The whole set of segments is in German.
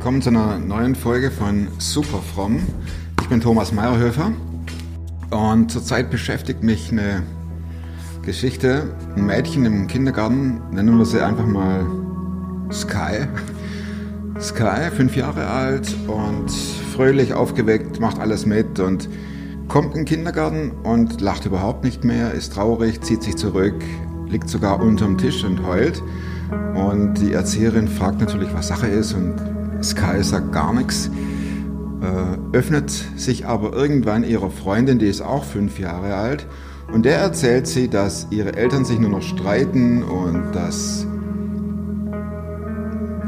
willkommen zu einer neuen Folge von Superfromm. Ich bin Thomas Meyerhöfer und zurzeit beschäftigt mich eine Geschichte. Ein Mädchen im Kindergarten, nennen wir sie einfach mal Sky. Sky, fünf Jahre alt und fröhlich aufgeweckt, macht alles mit und kommt in den Kindergarten und lacht überhaupt nicht mehr, ist traurig, zieht sich zurück, liegt sogar unterm Tisch und heult. Und die Erzieherin fragt natürlich, was Sache ist und Sky sagt gar nichts, öffnet sich aber irgendwann ihrer Freundin, die ist auch fünf Jahre alt, und der erzählt sie, dass ihre Eltern sich nur noch streiten und dass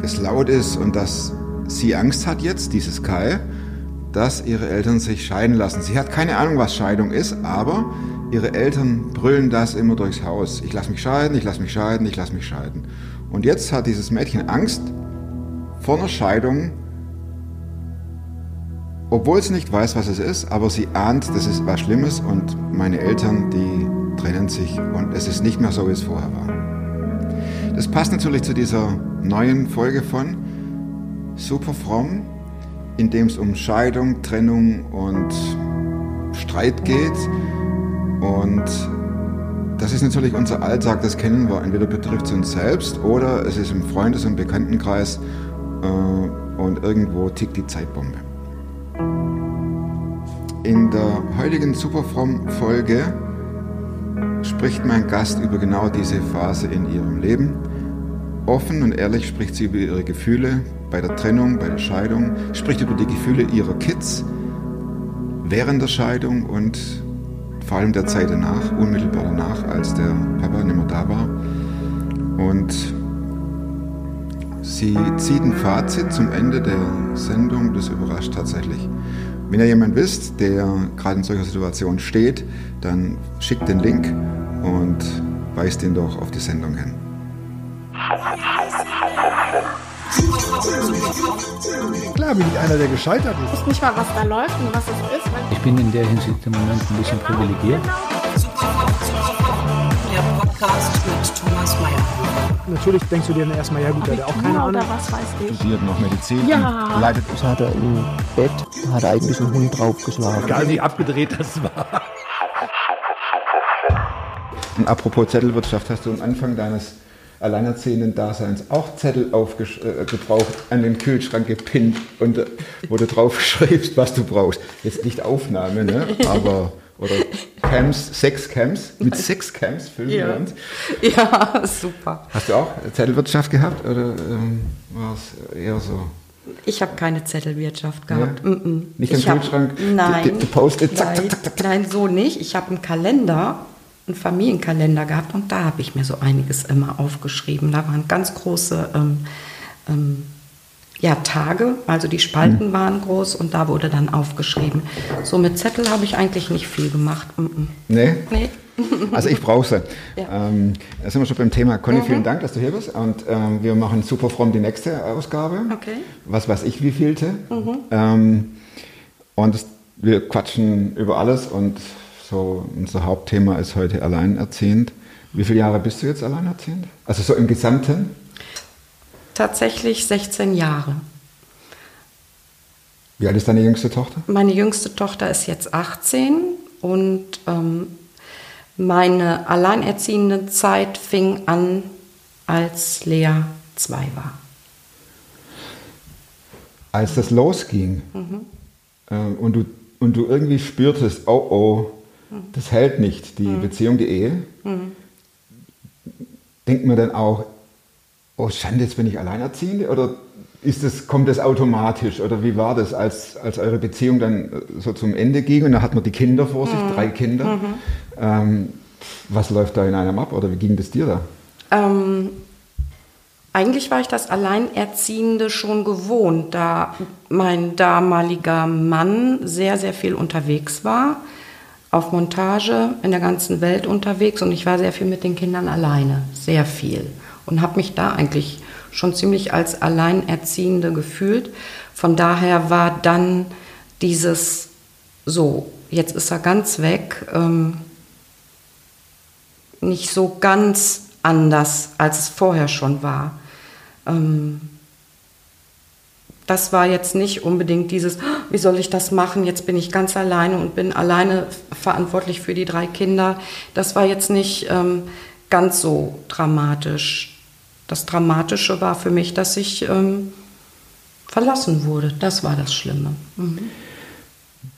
es laut ist und dass sie Angst hat jetzt, diese Sky, dass ihre Eltern sich scheiden lassen. Sie hat keine Ahnung, was Scheidung ist, aber ihre Eltern brüllen das immer durchs Haus. Ich lasse mich scheiden, ich lasse mich scheiden, ich lasse mich scheiden. Und jetzt hat dieses Mädchen Angst vor einer Scheidung, obwohl sie nicht weiß, was es ist, aber sie ahnt, das ist was Schlimmes und meine Eltern, die trennen sich und es ist nicht mehr so, wie es vorher war. Das passt natürlich zu dieser neuen Folge von Super Fromm, in dem es um Scheidung, Trennung und Streit geht. Und das ist natürlich unser Alltag, das kennen wir. Entweder betrifft es uns selbst oder es ist im Freundes- und Bekanntenkreis und irgendwo tickt die Zeitbombe. In der heutigen Superfromm-Folge spricht mein Gast über genau diese Phase in ihrem Leben. Offen und ehrlich spricht sie über ihre Gefühle bei der Trennung, bei der Scheidung, spricht über die Gefühle ihrer Kids während der Scheidung und vor allem der Zeit danach, unmittelbar danach, als der Papa nicht mehr da war. Und sie zieht ein Fazit zum Ende der Sendung, das überrascht tatsächlich. Wenn ihr jemand wisst, der gerade in solcher Situation steht, dann schickt den Link und weist ihn doch auf die Sendung hin. Klar bin ich einer, der gescheitert ist. Ich weiß nicht mal, was da läuft und was es ist. Ich bin in der Hinsicht im Moment ein bisschen privilegiert. Podcast mit Thomas Mayer. Natürlich denkst du dir dann erstmal, ja gut, der hat auch keine Ahnung. was weiß ich. Studiert noch Medizin, Ja. leitet Das hat er im Bett, hat er eigentlich einen Hund draufgeschlagen. Egal wie abgedreht das war. Und apropos Zettelwirtschaft, hast du am Anfang deines alleinerziehenden Daseins auch Zettel aufgesch- äh, gebraucht, an den Kühlschrank gepinnt und äh, wo du drauf schreibst, was du brauchst. Jetzt nicht Aufnahme, ne? aber oder Camps, sechs Camps, mit sechs Camps filmen wir Ja. uns. Ja, super. Hast du auch Zettelwirtschaft gehabt oder ähm, war es eher so? Ich habe keine Zettelwirtschaft gehabt. Ja? Mm -mm. Nicht im Ich Kühlschrank, Nein. Post-it, nein, zack, zack, zack, zack. nein, so nicht. Ich habe einen Kalender, einen Familienkalender gehabt und da habe ich mir so einiges immer aufgeschrieben. Da waren ganz große ähm, ähm, ja, Tage, also die Spalten Hm. waren groß und da wurde dann aufgeschrieben. So mit Zettel habe ich eigentlich nicht viel gemacht. -mm. Nee? Nee. Also ich brauche sie. Ja. Ähm, da sind wir schon beim Thema. Conny, vielen Dank, dass du hier bist. Und ähm, wir machen super fromm die nächste Ausgabe. Okay. Was weiß ich, wie vielte. Ähm, und es, wir quatschen über alles und so unser Hauptthema ist heute alleinerziehend. Wie viele Jahre bist du jetzt alleinerziehend? Also so im Gesamten? Tatsächlich 16 Jahre. Wie alt ist deine jüngste Tochter? Meine jüngste Tochter ist jetzt 18 und ähm, meine alleinerziehende Zeit fing an, als Lea zwei war. Als das losging ähm, und, du, und du irgendwie spürtest, oh oh, das hält nicht, die Beziehung, die Ehe, denkt man dann auch, oh Schande, jetzt bin ich Alleinerziehende? Oder ist das, kommt das automatisch? Oder wie war das, als, als eure Beziehung dann äh, so zum Ende ging und da hat man die Kinder vor sich, drei Kinder? Ähm, was läuft da in einem ab oder wie ging das dir da? Ähm, eigentlich war ich das Alleinerziehende schon gewohnt, da mein damaliger Mann sehr, sehr viel unterwegs war, auf Montage in der ganzen Welt unterwegs und ich war sehr viel mit den Kindern alleine, sehr viel. Und habe mich da eigentlich schon ziemlich als Alleinerziehende gefühlt. Von daher war dann dieses so, jetzt ist er ganz weg, ähm, nicht so ganz anders, als es vorher schon war. Ähm, das war jetzt nicht unbedingt dieses, "Oh, wie soll ich das machen? Jetzt bin ich ganz alleine und bin alleine verantwortlich für die drei Kinder. Das war jetzt nicht ähm, ganz so dramatisch. Das Dramatische war für mich, dass ich ähm, verlassen wurde. Das war das Schlimme. Mhm.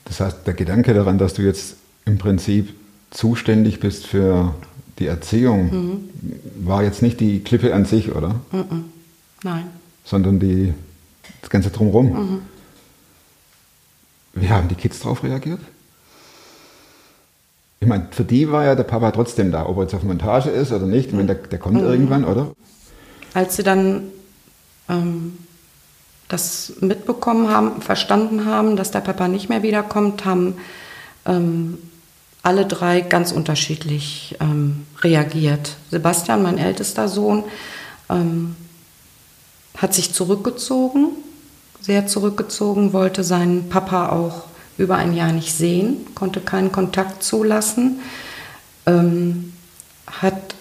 Das heißt, der Gedanke daran, dass du jetzt im Prinzip zuständig bist für die Erziehung, war jetzt nicht die Klippe an sich, oder? Mhm. Nein. Sondern die, das Ganze drumherum. Wie haben die Kids darauf reagiert? Ich meine, für die war ja der Papa trotzdem da, ob er jetzt auf Montage ist oder nicht. Ich meine, der, der kommt irgendwann, oder? Als sie dann ähm, das mitbekommen haben, verstanden haben, dass der Papa nicht mehr wiederkommt, haben ähm, alle drei ganz unterschiedlich ähm, reagiert. Sebastian, mein ältester Sohn, ähm, hat sich zurückgezogen, sehr zurückgezogen, wollte seinen Papa auch über ein Jahr nicht sehen, konnte keinen Kontakt zulassen, ähm, hat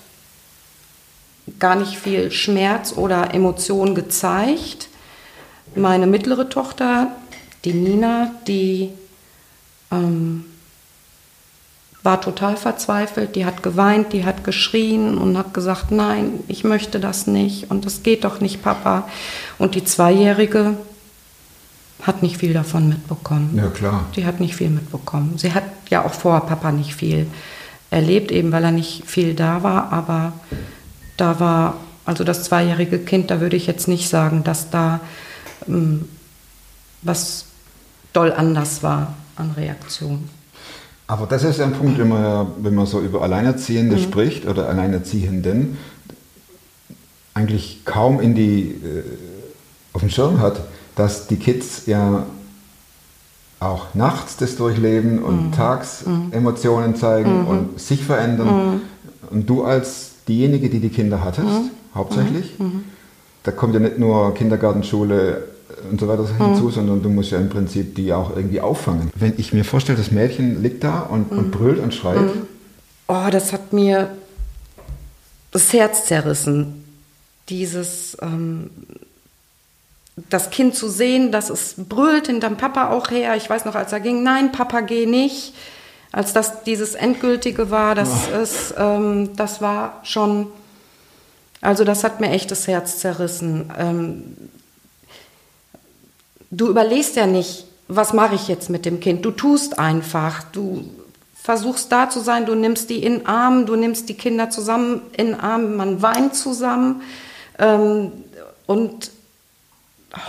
gar nicht viel Schmerz oder Emotion gezeigt. Meine mittlere Tochter, die Nina, die ähm, war total verzweifelt, die hat geweint, die hat geschrien und hat gesagt, nein, ich möchte das nicht und das geht doch nicht, Papa. Und die Zweijährige hat nicht viel davon mitbekommen. Ja, klar. Die hat nicht viel mitbekommen. Sie hat ja auch vor Papa nicht viel erlebt, eben weil er nicht viel da war, aber da war, also das zweijährige Kind, da würde ich jetzt nicht sagen, dass da ähm, was doll anders war an Reaktion. Aber das ist ja ein Punkt, wenn man, wenn man so über Alleinerziehende spricht oder Alleinerziehenden, eigentlich kaum in die, äh, auf dem Schirm hat, dass die Kids ja auch nachts das durchleben und tags Emotionen zeigen und sich verändern. Und du als diejenige, die die Kinder hattest, hauptsächlich, da kommt ja nicht nur Kindergarten, Schule und so weiter hinzu, sondern du musst ja im Prinzip die auch irgendwie auffangen. Wenn ich mir vorstelle, das Mädchen liegt da und, und brüllt und schreit, Oh, das hat mir das Herz zerrissen. Dieses, ähm, das Kind zu sehen, dass es brüllt hinterm Papa auch her. Ich weiß noch, als er ging, nein, Papa, geh nicht. Als das dieses Endgültige war, das, ist, ähm, das war schon, also das hat mir echt das Herz zerrissen. Ähm, du überlegst ja nicht, was mache ich jetzt mit dem Kind. Du tust einfach. Du versuchst da zu sein, du nimmst die in Arm, du nimmst die Kinder zusammen in Arm, man weint zusammen ähm, und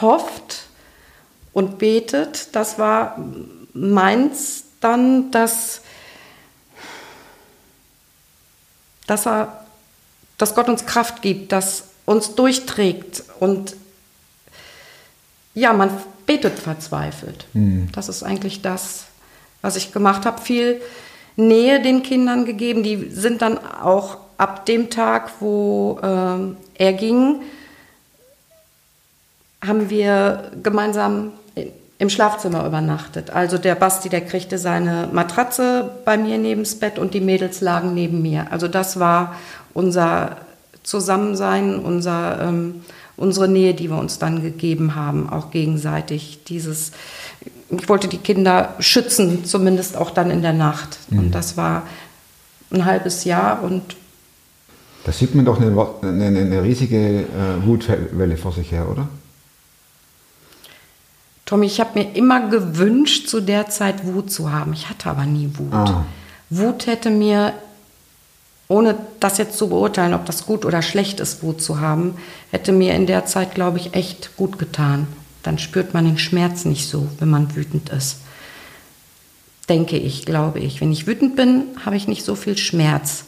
hofft und betet. Das war meins dann, dass, dass, er, dass Gott uns Kraft gibt, dass uns durchträgt und ja, man betet verzweifelt. Das ist eigentlich das, was ich gemacht habe. Viel Nähe den Kindern gegeben. Die sind dann auch ab dem Tag, wo ähm, er ging, haben wir gemeinsam im Schlafzimmer übernachtet. Also der Basti, der kriegte seine Matratze bei mir nebens Bett und die Mädels lagen neben mir. Also das war unser Zusammensein, unser, ähm, unsere Nähe, die wir uns dann gegeben haben, auch gegenseitig. Dieses, ich wollte die Kinder schützen, zumindest auch dann in der Nacht. Und das war ein halbes Jahr und da sieht man doch eine, eine, eine riesige äh, Wutwelle vor sich her, oder? Tommy, ich habe mir immer gewünscht, zu der Zeit Wut zu haben. Ich hatte aber nie Wut. Ah. Wut hätte mir, ohne das jetzt zu beurteilen, ob das gut oder schlecht ist, Wut zu haben, hätte mir in der Zeit, glaube ich, echt gut getan. Dann spürt man den Schmerz nicht so, wenn man wütend ist. Denke ich, glaube ich. Wenn ich wütend bin, habe ich nicht so viel Schmerz.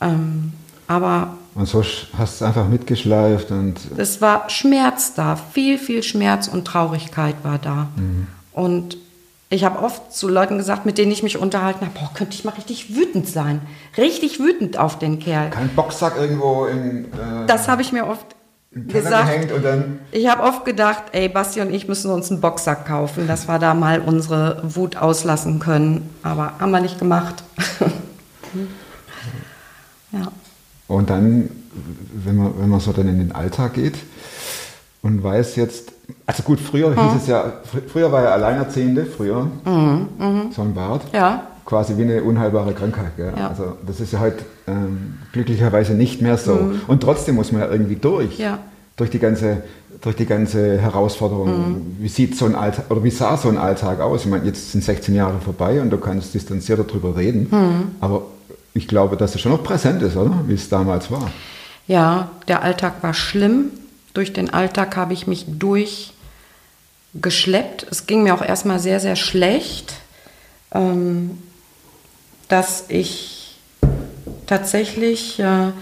Ähm, aber Und so hast du es einfach mitgeschleift und es war Schmerz da, viel, viel Schmerz und Traurigkeit war da. Und ich habe oft zu Leuten gesagt, mit denen ich mich unterhalten habe, boah, könnte ich mal richtig wütend sein. Richtig wütend auf den Kerl. kein Boxsack irgendwo im äh, Das habe ich mir oft gesagt. Ich habe oft gedacht, ey, Basti und ich müssen uns einen Boxsack kaufen, dass wir da mal unsere Wut auslassen können. Aber haben wir nicht gemacht. ja. Und dann, wenn man, wenn man so dann in den Alltag geht, und weiß jetzt, also gut, früher hieß es ja, fr- früher war ja Alleinerziehende, früher, so ein Bart, Ja. quasi wie eine unheilbare Krankheit. Gell? Ja. Also das ist ja heute ähm, glücklicherweise nicht mehr so. Und trotzdem muss man ja irgendwie durch, Ja. durch die ganze durch die ganze Herausforderung. Wie sieht so ein Alltag oder wie sah so ein Alltag aus? Ich meine, jetzt sind 16 Jahre vorbei und du kannst distanzierter darüber reden. Aber ich glaube, dass es schon noch präsent ist, oder? Wie es damals war. Ja, der Alltag war schlimm. Durch den Alltag habe ich mich durchgeschleppt. Es ging mir auch erstmal sehr, sehr schlecht, ähm, dass ich tatsächlich äh,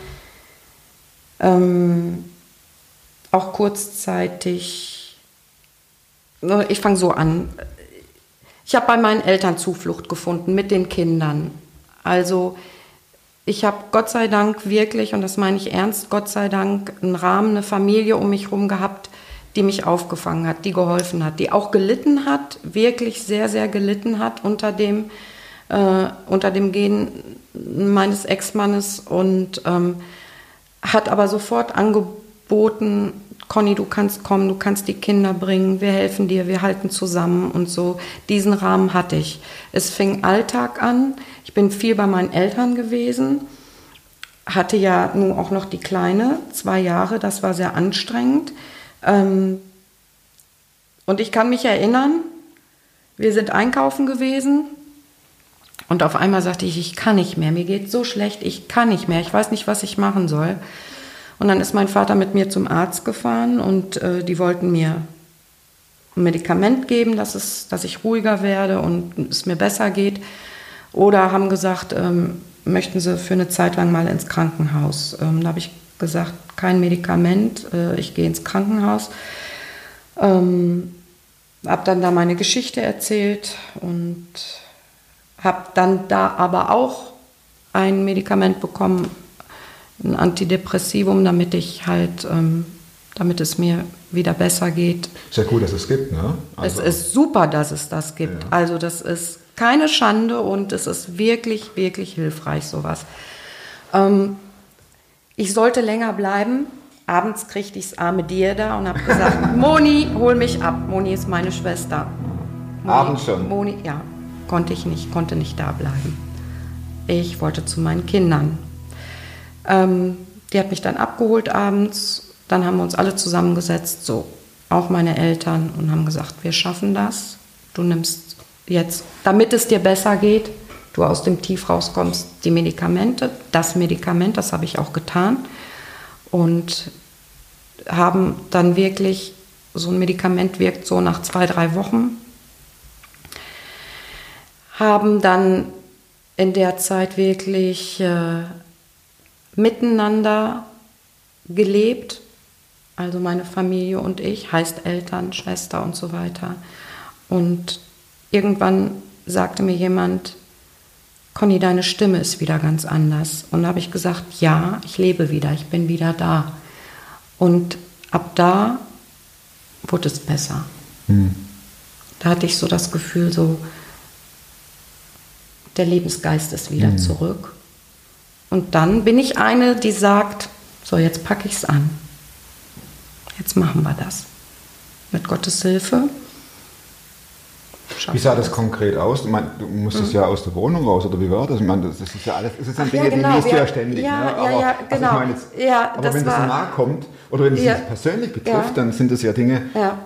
ähm, auch kurzzeitig, ich fange so an, ich habe bei meinen Eltern Zuflucht gefunden mit den Kindern. Also ich habe Gott sei Dank wirklich, und das meine ich ernst, Gott sei Dank einen Rahmen, eine Familie um mich herum gehabt, die mich aufgefangen hat, die geholfen hat, die auch gelitten hat, wirklich sehr, sehr gelitten hat unter dem, äh, unter dem Gehen meines Ex-Mannes und ähm, hat aber sofort angeboten, Conny, du kannst kommen, du kannst die Kinder bringen, wir helfen dir, wir halten zusammen und so. Diesen Rahmen hatte ich. Es fing Alltag an. Ich bin viel bei meinen Eltern gewesen, hatte ja nun auch noch die Kleine, zwei Jahre, das war sehr anstrengend. Ähm, und ich kann mich erinnern, wir sind einkaufen gewesen und auf einmal sagte ich, ich kann nicht mehr, mir geht so schlecht, ich kann nicht mehr, ich weiß nicht, was ich machen soll. Und dann ist mein Vater mit mir zum Arzt gefahren und äh, die wollten mir ein Medikament geben, dass, es, dass ich ruhiger werde und es mir besser geht. Oder haben gesagt, ähm, möchten Sie für eine Zeit lang mal ins Krankenhaus. Ähm, da habe ich gesagt, kein Medikament, äh, ich gehe ins Krankenhaus. Ähm, habe dann da meine Geschichte erzählt und habe dann da aber auch ein Medikament bekommen, ein Antidepressivum, damit ich halt, ähm, damit es mir wieder besser geht. Ist ja gut, dass es gibt, ne? Also, es ist super, dass es das gibt. Ja. Also das ist keine Schande und es ist wirklich, wirklich hilfreich, sowas. Ähm, ich sollte länger bleiben. Abends kriegte ich das arme Dir da und habe gesagt, Moni, hol mich ab. Moni ist meine Schwester. Moni, Abends schon? Moni, ja, konnte ich nicht, konnte nicht da bleiben. Ich wollte zu meinen Kindern. Ähm, die hat mich dann abgeholt abends. Dann haben wir uns alle zusammengesetzt, so auch meine Eltern, und haben gesagt, wir schaffen das. Du nimmst jetzt, damit es dir besser geht, du aus dem Tief rauskommst, die Medikamente. Das Medikament, das habe ich auch getan. Und haben dann wirklich, so ein Medikament wirkt so nach zwei, drei Wochen, haben dann in der Zeit wirklich äh, miteinander gelebt, also meine Familie und ich, heißt Eltern, Schwester und so weiter. Und irgendwann sagte mir jemand, Conny, deine Stimme ist wieder ganz anders. Und da habe ich gesagt, ja, ich lebe wieder, ich bin wieder da. Und ab da wurde es besser. Da hatte ich so das Gefühl, so, der Lebensgeist ist wieder zurück. Und dann bin ich eine, die sagt, so jetzt packe ich es an. Jetzt machen wir das. Mit Gottes Hilfe. Schaffen wie sah das konkret aus? Ich meine, du musstest ja aus der Wohnung raus, oder wie war das? Ich meine, das das ist ja alles, das sind ja, Dinge, genau, die liest du ja. ja ständig. Ja, ne? ja, aber, ja, also genau. meine jetzt, Ja, aber das wenn das war- nahe kommt, oder wenn es Ja. dich persönlich betrifft, Ja. dann sind das ja Dinge, Ja.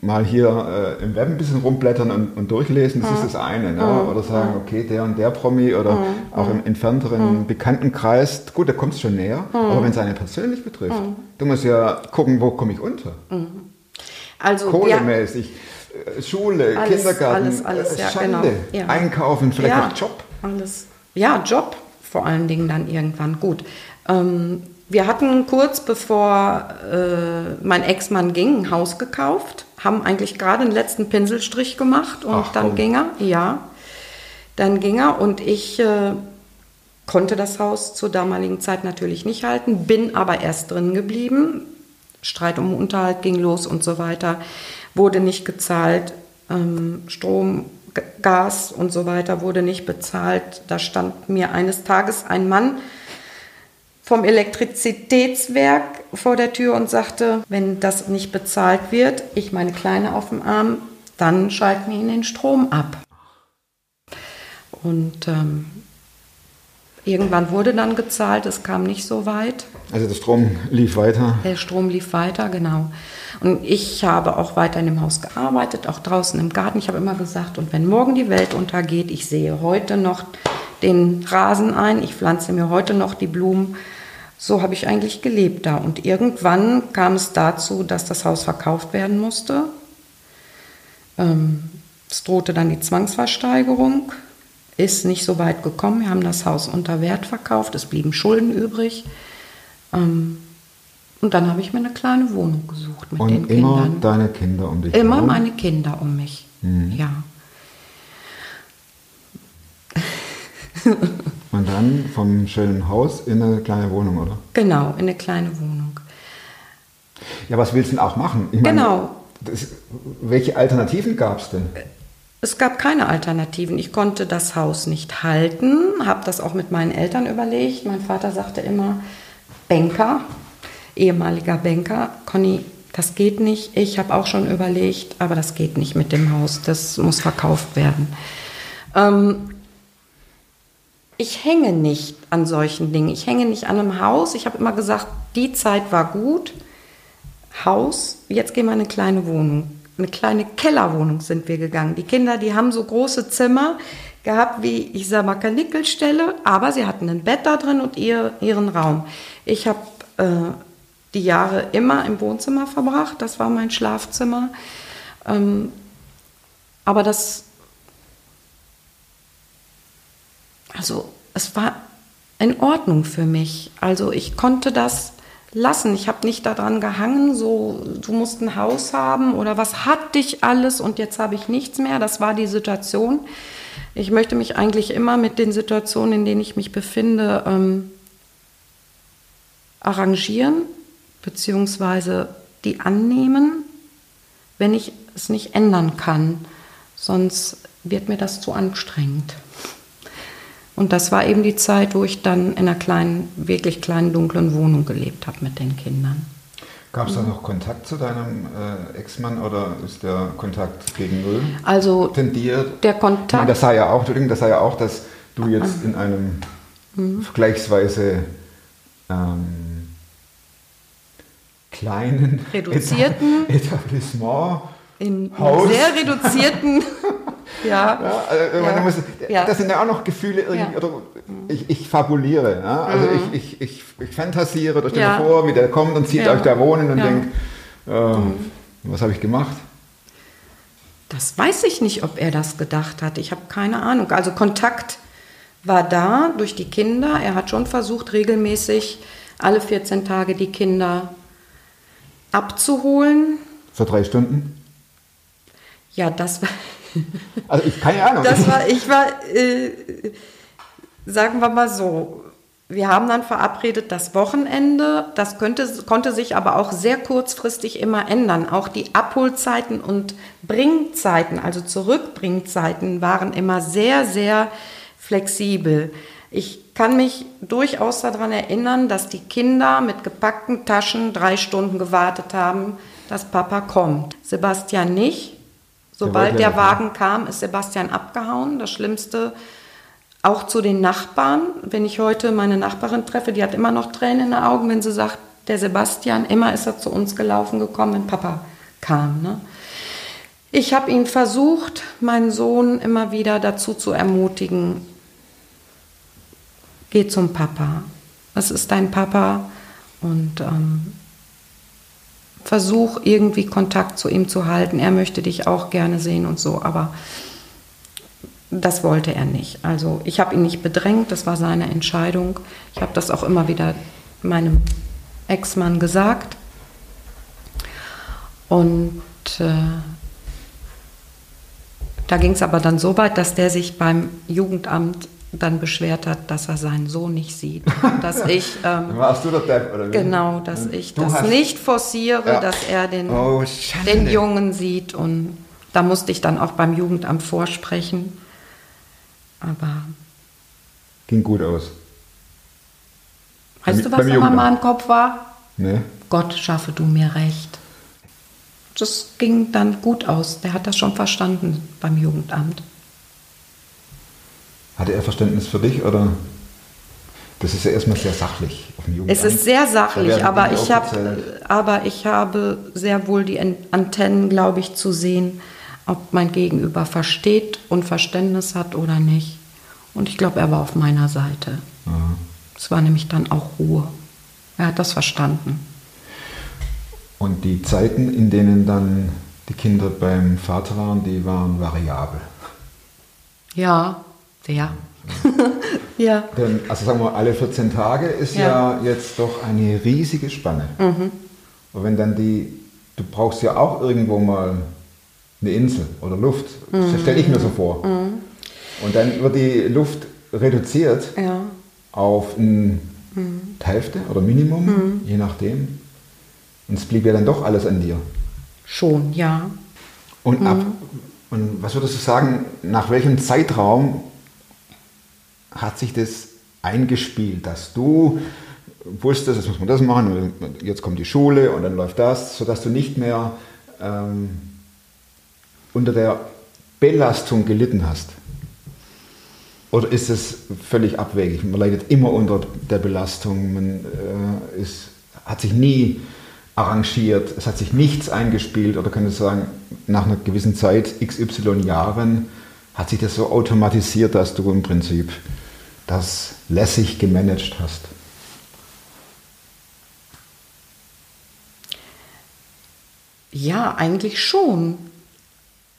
mal hier äh, im Web ein bisschen rumblättern und, und durchlesen, das ist das eine. Ne? Oder sagen, okay, der und der Promi oder auch im entfernteren Bekanntenkreis, gut, da kommt es schon näher, aber wenn es einen persönlich betrifft, du musst ja gucken, wo komme ich unter. Also, ja, Kohlemäßig, äh, Schule, Alles, Kindergarten, alles, alles, äh, ja, Schande, genau, ja. Einkaufen, vielleicht ja, noch Job. Alles. Ja, Job vor allen Dingen dann irgendwann. Gut. Ähm, wir hatten kurz bevor äh, mein Ex-Mann ging, ein Haus gekauft, haben eigentlich gerade den letzten Pinselstrich gemacht und Ach, dann komm. ging er. Ja, dann ging er und ich äh, konnte das Haus zur damaligen Zeit natürlich nicht halten, bin aber erst drin geblieben. Streit um Unterhalt ging los und so weiter, wurde nicht gezahlt. Ähm, Strom, G- Gas und so weiter wurde nicht bezahlt. Da stand mir eines Tages ein Mann vom Elektrizitätswerk vor der Tür und sagte, wenn das nicht bezahlt wird, ich meine Kleine auf dem Arm, dann schalten wir ihnen den Strom ab. Und ähm, irgendwann wurde dann gezahlt, es kam nicht so weit. Also der Strom lief weiter. Der Strom lief weiter, genau. Und ich habe auch weiter in dem Haus gearbeitet, auch draußen im Garten. Ich habe immer gesagt, und wenn morgen die Welt untergeht, ich sehe heute noch den Rasen ein, ich pflanze mir heute noch die Blumen. So habe ich eigentlich gelebt da. Und irgendwann kam es dazu, dass das Haus verkauft werden musste. Ähm, es drohte dann die Zwangsversteigerung, ist nicht so weit gekommen. Wir haben das Haus unter Wert verkauft, es blieben Schulden übrig. Ähm, und dann habe ich mir eine kleine Wohnung gesucht mit den Und immer Kindern. deine Kinder um dich Immer herum. meine Kinder um mich. Ja. Und dann vom schönen Haus in eine kleine Wohnung, oder? Genau, in eine kleine Wohnung. Ja, was willst du denn auch machen? Ich Genau. Das, welche Alternativen gab es denn? Es gab keine Alternativen. Ich konnte das Haus nicht halten, habe das auch mit meinen Eltern überlegt. Mein Vater sagte immer, Banker, ehemaliger Banker, Conny, das geht nicht. Ich habe auch schon überlegt, aber das geht nicht mit dem Haus. Das muss verkauft werden. Ähm, ich hänge nicht an solchen Dingen. Ich hänge nicht an einem Haus. Ich habe immer gesagt, die Zeit war gut. Haus, jetzt gehen wir in eine kleine Wohnung. Eine kleine Kellerwohnung sind wir gegangen. Die Kinder, die haben so große Zimmer gehabt wie, ich sag mal, Kanickelstelle, aber sie hatten ein Bett da drin und ihr, ihren Raum. Ich habe äh, die Jahre immer im Wohnzimmer verbracht. Das war mein Schlafzimmer. Ähm, aber das also es war in Ordnung für mich. Also ich konnte das lassen. Ich habe nicht daran gehangen, so du musst ein Haus haben oder was hat dich alles und jetzt habe ich nichts mehr. Das war die Situation. Ich möchte mich eigentlich immer mit den Situationen, in denen ich mich befinde, ähm, arrangieren beziehungsweise die annehmen, wenn ich es nicht ändern kann. Sonst wird mir das zu anstrengend. Und das war eben die Zeit, wo ich dann in einer kleinen, wirklich kleinen, dunklen Wohnung gelebt habe mit den Kindern. Gab es da noch Kontakt zu deinem äh, Ex-Mann oder ist der Kontakt gegen Null Also tendiert? der Ich meine, Kontakt, das sei ja auch, Entschuldigung, das sei ja auch, dass du jetzt in einem Mhm. vergleichsweise ähm, kleinen Reduzierten. Eta- Etablissement in Haus. sehr reduzierten, ja, Ja, also, Ja. muss, Ja. Das sind ja auch noch Gefühle, irgendwie. Mhm. oder ich, ich fabuliere, ja? also ich, ich, ich, ich fantasiere, oder stell Ja. dir vor, wie der kommt und sieht Ja. euch da wohnen und. Mhm. denkt, äh, was habe ich gemacht? Das weiß ich nicht, ob er das gedacht hat. Ich habe keine Ahnung. Also Kontakt war da durch die Kinder. Er hat schon versucht, regelmäßig alle 14 Tage die Kinder abzuholen. Für drei Stunden? Ja, das war, Also ich, keine Ahnung. das war ich war, äh, sagen wir mal so, wir haben dann verabredet das Wochenende. Das könnte, konnte sich aber auch sehr kurzfristig immer ändern. Auch die Abholzeiten und Bringzeiten, also Zurückbringzeiten, waren immer sehr, sehr flexibel. Ich kann mich durchaus daran erinnern, dass die Kinder mit gepackten Taschen drei Stunden gewartet haben, dass Papa kommt. Sebastian nicht. Sobald der nicht, ne? Wagen kam, ist Sebastian abgehauen. Das Schlimmste auch zu den Nachbarn. Wenn ich heute meine Nachbarin treffe, die hat immer noch Tränen in den Augen, wenn sie sagt, der Sebastian, immer ist er zu uns gelaufen gekommen, wenn Papa kam. Ne? Ich habe ihn versucht, meinen Sohn immer wieder dazu zu ermutigen, geh zum Papa. Es ist dein Papa und ähm, versuch irgendwie Kontakt zu ihm zu halten. Er möchte dich auch gerne sehen und so, aber das wollte er nicht. Also ich habe ihn nicht bedrängt, das war seine Entscheidung. Ich habe das auch immer wieder meinem Ex-Mann gesagt. Und äh, da ging es aber dann so weit, dass der sich beim Jugendamt dann beschwert hat, dass er seinen Sohn nicht sieht. Dass ich, ähm, Warst du der Depp, oder wie? genau, dass ich Du das hast- nicht forciere, Ja. dass er den, Oh, den Jungen sieht. Und da musste ich dann auch beim Jugendamt vorsprechen. Aber Ging gut aus. Weißt Beim- du, was immer Jugendamt. meinem Kopf war? Ne? Gott, schaffe du mir recht. Das ging dann gut aus. Der hat das schon verstanden beim Jugendamt. Hatte er Verständnis für dich oder? Das ist ja erstmal sehr sachlich auf dem Jugendamt. Es ist sehr sachlich, aber ich, hab, aber ich habe sehr wohl die An- Antennen, glaube ich, zu sehen, ob mein Gegenüber versteht und Verständnis hat oder nicht. Und ich glaube, er war auf meiner Seite. Es war nämlich dann auch Ruhe. Er hat das verstanden. Und die Zeiten, in denen dann die Kinder beim Vater waren, die waren variabel. Ja, sehr. ja. Denn, also sagen wir, alle 14 Tage ist ja, jetzt doch eine riesige Spanne. Und wenn dann die, du brauchst ja auch irgendwo mal eine Insel oder Luft. Das stelle ich mir so vor. Und dann wird die Luft reduziert Ja. auf ein, die Hälfte oder Minimum, je nachdem. Und es blieb ja dann doch alles an dir. Schon, ja. Und, ab, und was würdest du sagen, nach welchem Zeitraum hat sich das eingespielt, dass du wusstest, jetzt muss man das machen, jetzt kommt die Schule und dann läuft das, sodass du nicht mehr ähm, unter der Belastung gelitten hast? Oder ist es völlig abwegig? Man leidet immer unter der Belastung, man äh, ist, hat sich nie arrangiert, es hat sich nichts eingespielt oder ich sagen, nach einer gewissen Zeit, XY Jahren, hat sich das so automatisiert, dass du im Prinzip das lässig gemanagt hast. Ja, eigentlich schon.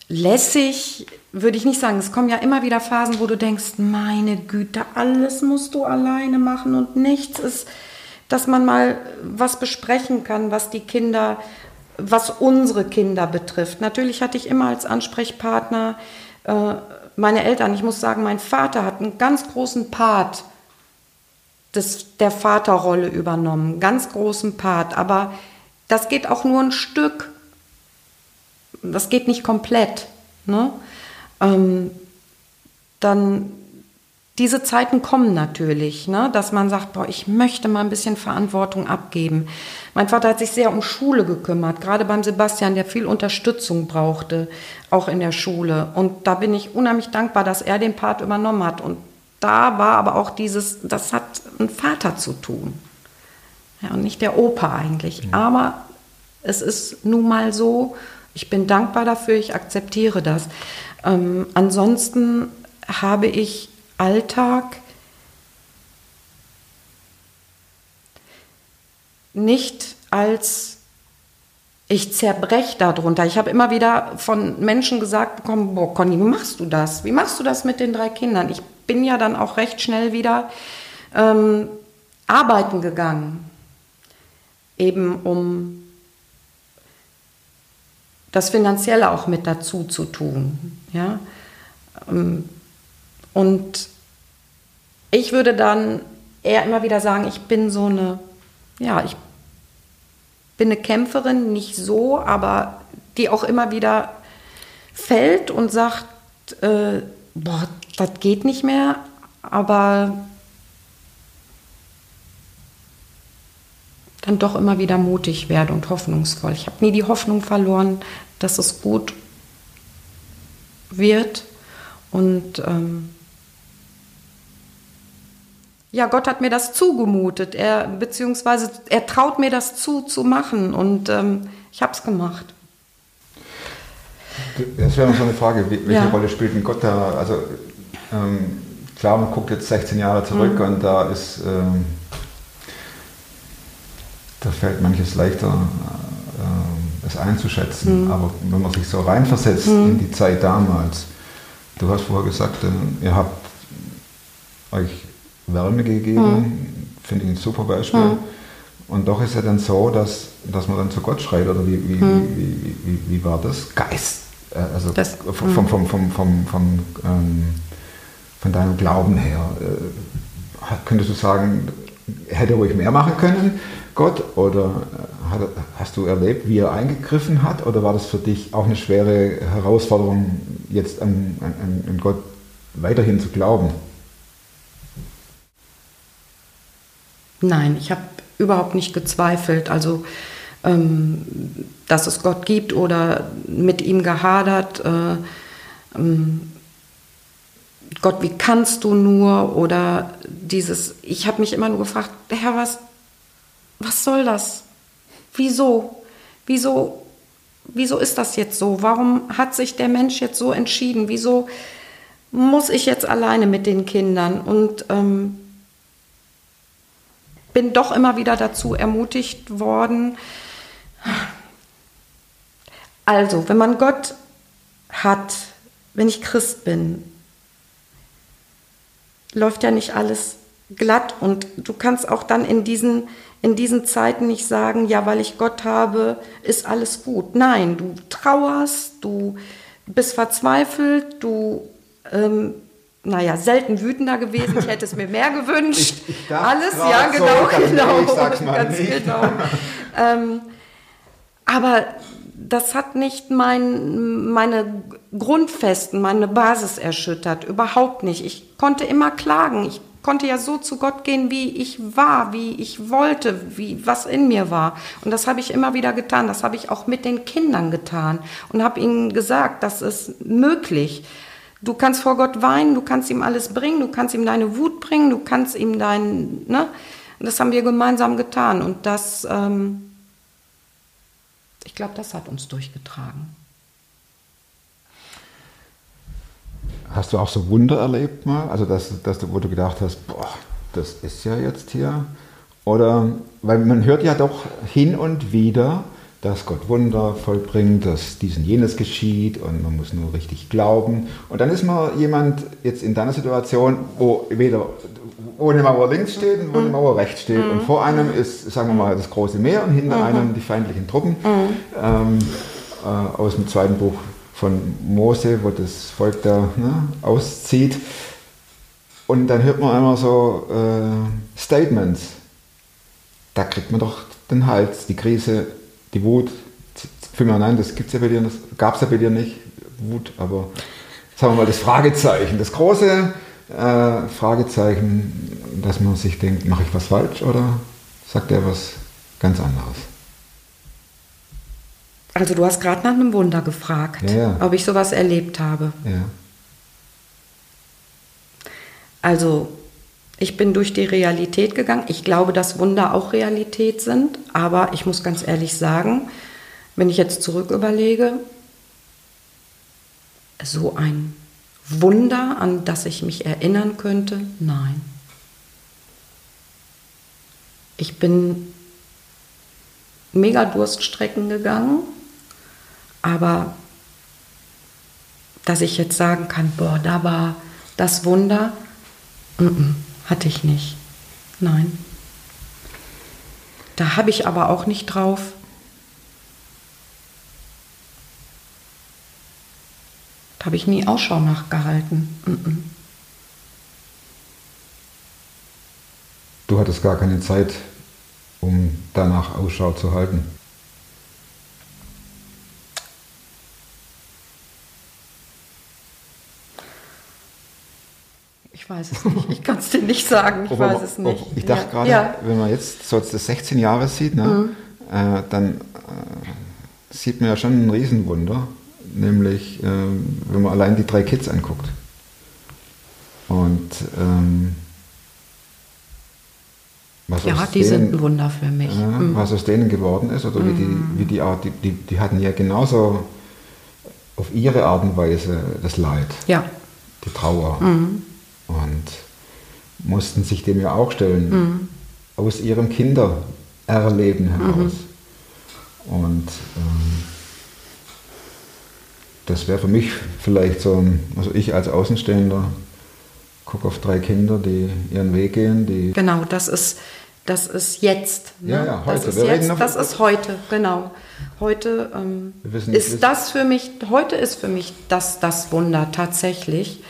Lässig würde ich nicht sagen. Es kommen ja immer wieder Phasen, wo du denkst, meine Güte, alles musst du alleine machen und nichts ist, dass man mal was besprechen kann, was die Kinder, was unsere Kinder betrifft. Natürlich hatte ich immer als Ansprechpartner äh, meine Eltern. Ich muss sagen, mein Vater hat einen ganz großen Part des, der Vaterrolle übernommen, ganz großen Part. Aber das geht auch nur ein Stück. Das geht nicht komplett. Ne? Ähm, dann diese Zeiten kommen natürlich, ne? dass man sagt, boah, ich möchte mal ein bisschen Verantwortung abgeben. Mein Vater hat sich sehr um Schule gekümmert, gerade beim Sebastian, der viel Unterstützung brauchte, auch in der Schule. Und da bin ich unheimlich dankbar, dass er den Part übernommen hat. Und da war aber auch dieses, das hat ein Vater zu tun. Ja, und nicht der Opa eigentlich. Aber es ist nun mal so, ich bin dankbar dafür, ich akzeptiere das. Ähm, ansonsten habe ich Alltag nicht als ich zerbrech darunter. Ich habe immer wieder von Menschen gesagt bekommen, boah, Conny, wie machst du das? Wie machst du das mit den drei Kindern? Ich bin ja dann auch recht schnell wieder ähm, arbeiten gegangen, eben um das Finanzielle auch mit dazu zu tun. Ja? Ähm, Und ich würde dann eher immer wieder sagen, ich bin so eine, ja, ich bin eine Kämpferin, nicht so, aber die auch immer wieder fällt und sagt, äh, boah, das geht nicht mehr, aber dann doch immer wieder mutig werde und hoffnungsvoll. Ich habe nie die Hoffnung verloren, dass es gut wird und ähm, ja, Gott hat mir das zugemutet. Er, beziehungsweise er traut mir das zu, zu machen. Und ähm, ich habe es gemacht. Das wäre noch so eine Frage, welche Ja. Rolle spielt denn Gott da? Also ähm, klar, man guckt jetzt 16 Jahre zurück Mhm. und da ist, ähm, da fällt manches leichter, äh, es einzuschätzen. Mhm. Aber wenn man sich so reinversetzt in die Zeit damals, du hast vorher gesagt, äh, ihr habt euch Wärme gegeben, finde ich ein super Beispiel. Und doch ist ja dann so, dass, dass man dann zu Gott schreit, oder wie, wie, wie, wie, wie, wie war das? Geist. Äh, Also Das- vom, vom, vom, vom, vom, vom, ähm, von deinem Glauben her. Äh, könntest du sagen, hätte er ruhig mehr machen können, Gott? Oder äh, hat, hast du erlebt, wie er eingegriffen hat? Oder war das für dich auch eine schwere Herausforderung, jetzt an, an, an Gott weiterhin zu glauben? Nein, ich habe überhaupt nicht gezweifelt. Also, ähm, dass es Gott gibt oder mit ihm gehadert. Äh, ähm, Gott, wie kannst du nur? Oder dieses, ich habe mich immer nur gefragt, Herr, was, was soll das? Wieso? Wieso, wieso ist das jetzt so? Warum hat sich der Mensch jetzt so entschieden? Wieso muss ich jetzt alleine mit den Kindern? Und ähm, bin doch immer wieder dazu ermutigt worden. Also, wenn man Gott hat, wenn ich Christ bin, läuft ja nicht alles glatt und du kannst auch dann in diesen, in diesen Zeiten nicht sagen, ja, weil ich Gott habe, ist alles gut. Nein, du trauerst, du bist verzweifelt, du, ähm, naja, selten wütender gewesen, ich hätte es mir mehr gewünscht. Ich, ich alles, ja, so, genau, dachte, genau, ich sag's mal ganz nicht. genau. ähm, aber das hat nicht mein, meine Grundfesten, meine Basis erschüttert. Überhaupt nicht. Ich konnte immer klagen. Ich konnte ja so zu Gott gehen, wie ich war, wie ich wollte, wie was in mir war. Und das habe ich immer wieder getan. Das habe ich auch mit den Kindern getan und habe ihnen gesagt, das ist möglich. Du kannst vor Gott weinen, du kannst ihm alles bringen, du kannst ihm deine Wut bringen, du kannst ihm dein, ne? Das haben wir gemeinsam getan. Und das, ähm, ich glaube, das hat uns durchgetragen. Hast du auch so Wunder erlebt mal? Also, dass, dass du, wo du gedacht hast, boah, das ist ja jetzt hier. Oder, weil man hört ja doch hin und wieder, dass Gott Wunder vollbringt, dass dies und jenes geschieht und man muss nur richtig glauben. Und dann ist man jemand jetzt in deiner Situation, wo weder wo eine Mauer links steht und wo eine Mauer rechts steht. Und vor einem ist, sagen wir mal, das große Meer und hinter einem die feindlichen Truppen. Ähm, äh, aus dem zweiten Buch von Mose, wo das Volk da ne, auszieht. Und dann hört man immer so äh, Statements. Da kriegt man doch den Hals, die Krise, die Wut. Für mich, nein, das gibt's ja bei dir, das gab es ja bei dir nicht, Wut, aber sagen wir mal das Fragezeichen, das große äh, Fragezeichen, dass man sich denkt, mache ich was falsch oder sagt er was ganz anderes? Also du hast gerade nach einem Wunder gefragt, Ja, ja. ob ich sowas erlebt habe. Ja. Also ich bin durch die Realität gegangen. Ich glaube, dass Wunder auch Realität sind. Aber ich muss ganz ehrlich sagen, wenn ich jetzt zurück überlege, so ein Wunder, an das ich mich erinnern könnte, nein. Ich bin mega Durststrecken gegangen, aber dass ich jetzt sagen kann, boah, da war das Wunder, mm -mm, hatte ich nicht. Nein. Da habe ich aber auch nicht drauf. Da habe ich nie Ausschau nachgehalten. Mm. Du hattest gar keine Zeit, um danach Ausschau zu halten. Ich weiß es nicht. Ich kann es dir nicht sagen. Ich Ob weiß es nicht. ob- Ich dachte Ja. gerade, Ja. Mhm. wenn man jetzt so das 16 Jahre sieht, ne, äh, dann äh, sieht man ja schon ein Riesenwunder, nämlich äh, wenn man allein die drei Kids anguckt. Und ähm, was Ja, aus die sind denen- ein Wunder für mich. Mhm. was aus denen geworden ist oder wie die, wie die Art, die, die, die hatten ja genauso auf ihre Art und Weise das Leid, Ja. die Trauer Mhm. Und mussten sich dem ja auch stellen, Mhm. aus ihrem Kindererleben heraus. Und ähm, das wäre für mich vielleicht so ein, also ich als Außenstehender gucke auf drei Kinder, die ihren Weg gehen, die Genau, das ist, das ist jetzt. Ne? Ja, ja, heute. Das ist, Wir jetzt, noch- das ist heute, genau. Heute ähm, wissen ist wissen- das für mich, heute ist für mich das, das Wunder tatsächlich,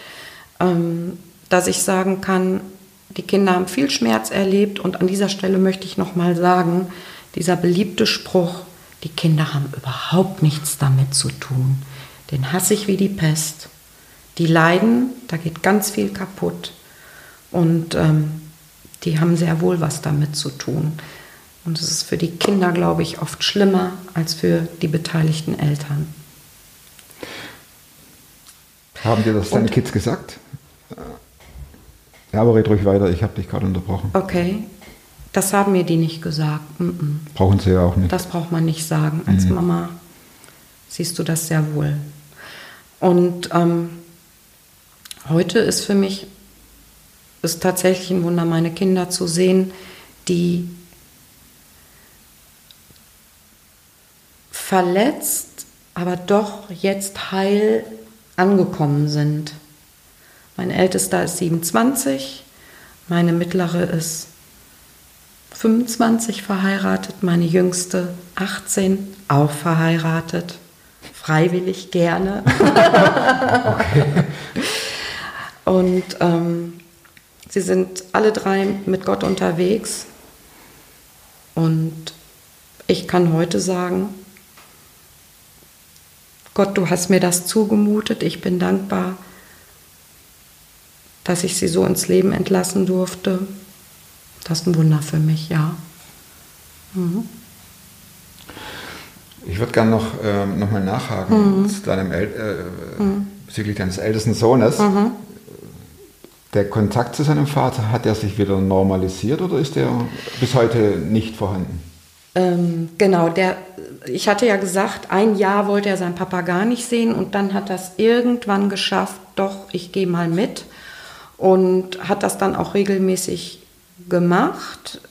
ähm, dass ich sagen kann, die Kinder haben viel Schmerz erlebt und an dieser Stelle möchte ich nochmal sagen, dieser beliebte Spruch, die Kinder haben überhaupt nichts damit zu tun. Den hasse ich wie die Pest. Die leiden, da geht ganz viel kaputt. Und ähm, die haben sehr wohl was damit zu tun. Und es ist für die Kinder, glaube ich, oft schlimmer als für die beteiligten Eltern. Haben dir das deine Und- Kids gesagt? Ja, aber red ruhig weiter, ich habe dich gerade unterbrochen. Okay, das haben mir die nicht gesagt. Mm -mm. Brauchen sie ja auch nicht. Das braucht man nicht sagen. Als Mama siehst du das sehr wohl. Und ähm, heute ist für mich ist tatsächlich ein Wunder, meine Kinder zu sehen, die verletzt, aber doch jetzt heil angekommen sind. Mein ältester ist 27, meine mittlere ist 25 verheiratet, meine jüngste 18 auch verheiratet, freiwillig gerne. Und ähm, sie sind alle drei mit Gott unterwegs. Und ich kann heute sagen, Gott, du hast mir das zugemutet. Ich bin dankbar, dass ich sie so ins Leben entlassen durfte. Das ist ein Wunder für mich, ja. Ich würde gerne noch, ähm, noch mal nachhaken zu deinem El äh, bezüglich deines ältesten Sohnes. Der Kontakt zu seinem Vater, hat er sich wieder normalisiert oder ist der bis heute nicht vorhanden? Ähm, genau, der, ich hatte ja gesagt, ein Jahr wollte er seinen Papa gar nicht sehen und dann hat das irgendwann geschafft, doch, ich gehe mal mit und hat das dann auch regelmäßig gemacht.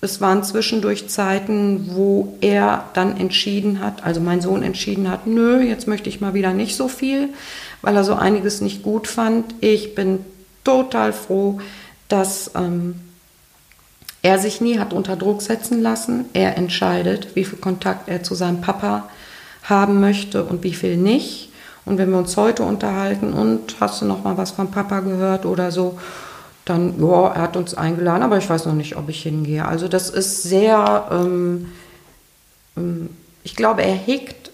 Es waren zwischendurch Zeiten, wo er dann entschieden hat, also mein Sohn entschieden hat, nö, jetzt möchte ich mal wieder nicht so viel, weil er so einiges nicht gut fand. Ich bin total froh, dass ähm, er sich nie hat unter Druck setzen lassen. Er entscheidet, wie viel Kontakt er zu seinem Papa haben möchte und wie viel nicht. Und wenn wir uns heute unterhalten und hast du noch mal was von Papa gehört oder so, dann, ja, er hat uns eingeladen, aber ich weiß noch nicht, ob ich hingehe. Also das ist sehr, ähm, ähm, ich glaube, er hegt,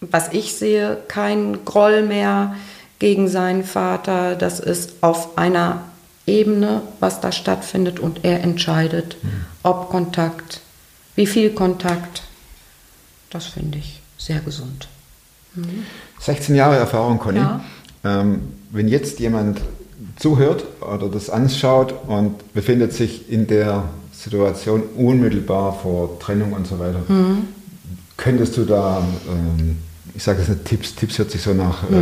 was ich sehe, kein Groll mehr gegen seinen Vater. Das ist auf einer Ebene, was da stattfindet und er entscheidet, ob Kontakt, wie viel Kontakt. Das finde ich sehr gesund. 16 Jahre Erfahrung, Conny. Ja. Ähm, wenn jetzt jemand zuhört oder das anschaut und befindet sich in der Situation unmittelbar vor Trennung und so weiter, könntest du da, ähm, ich sage jetzt nicht Tipps, Tipps hört sich so nach äh,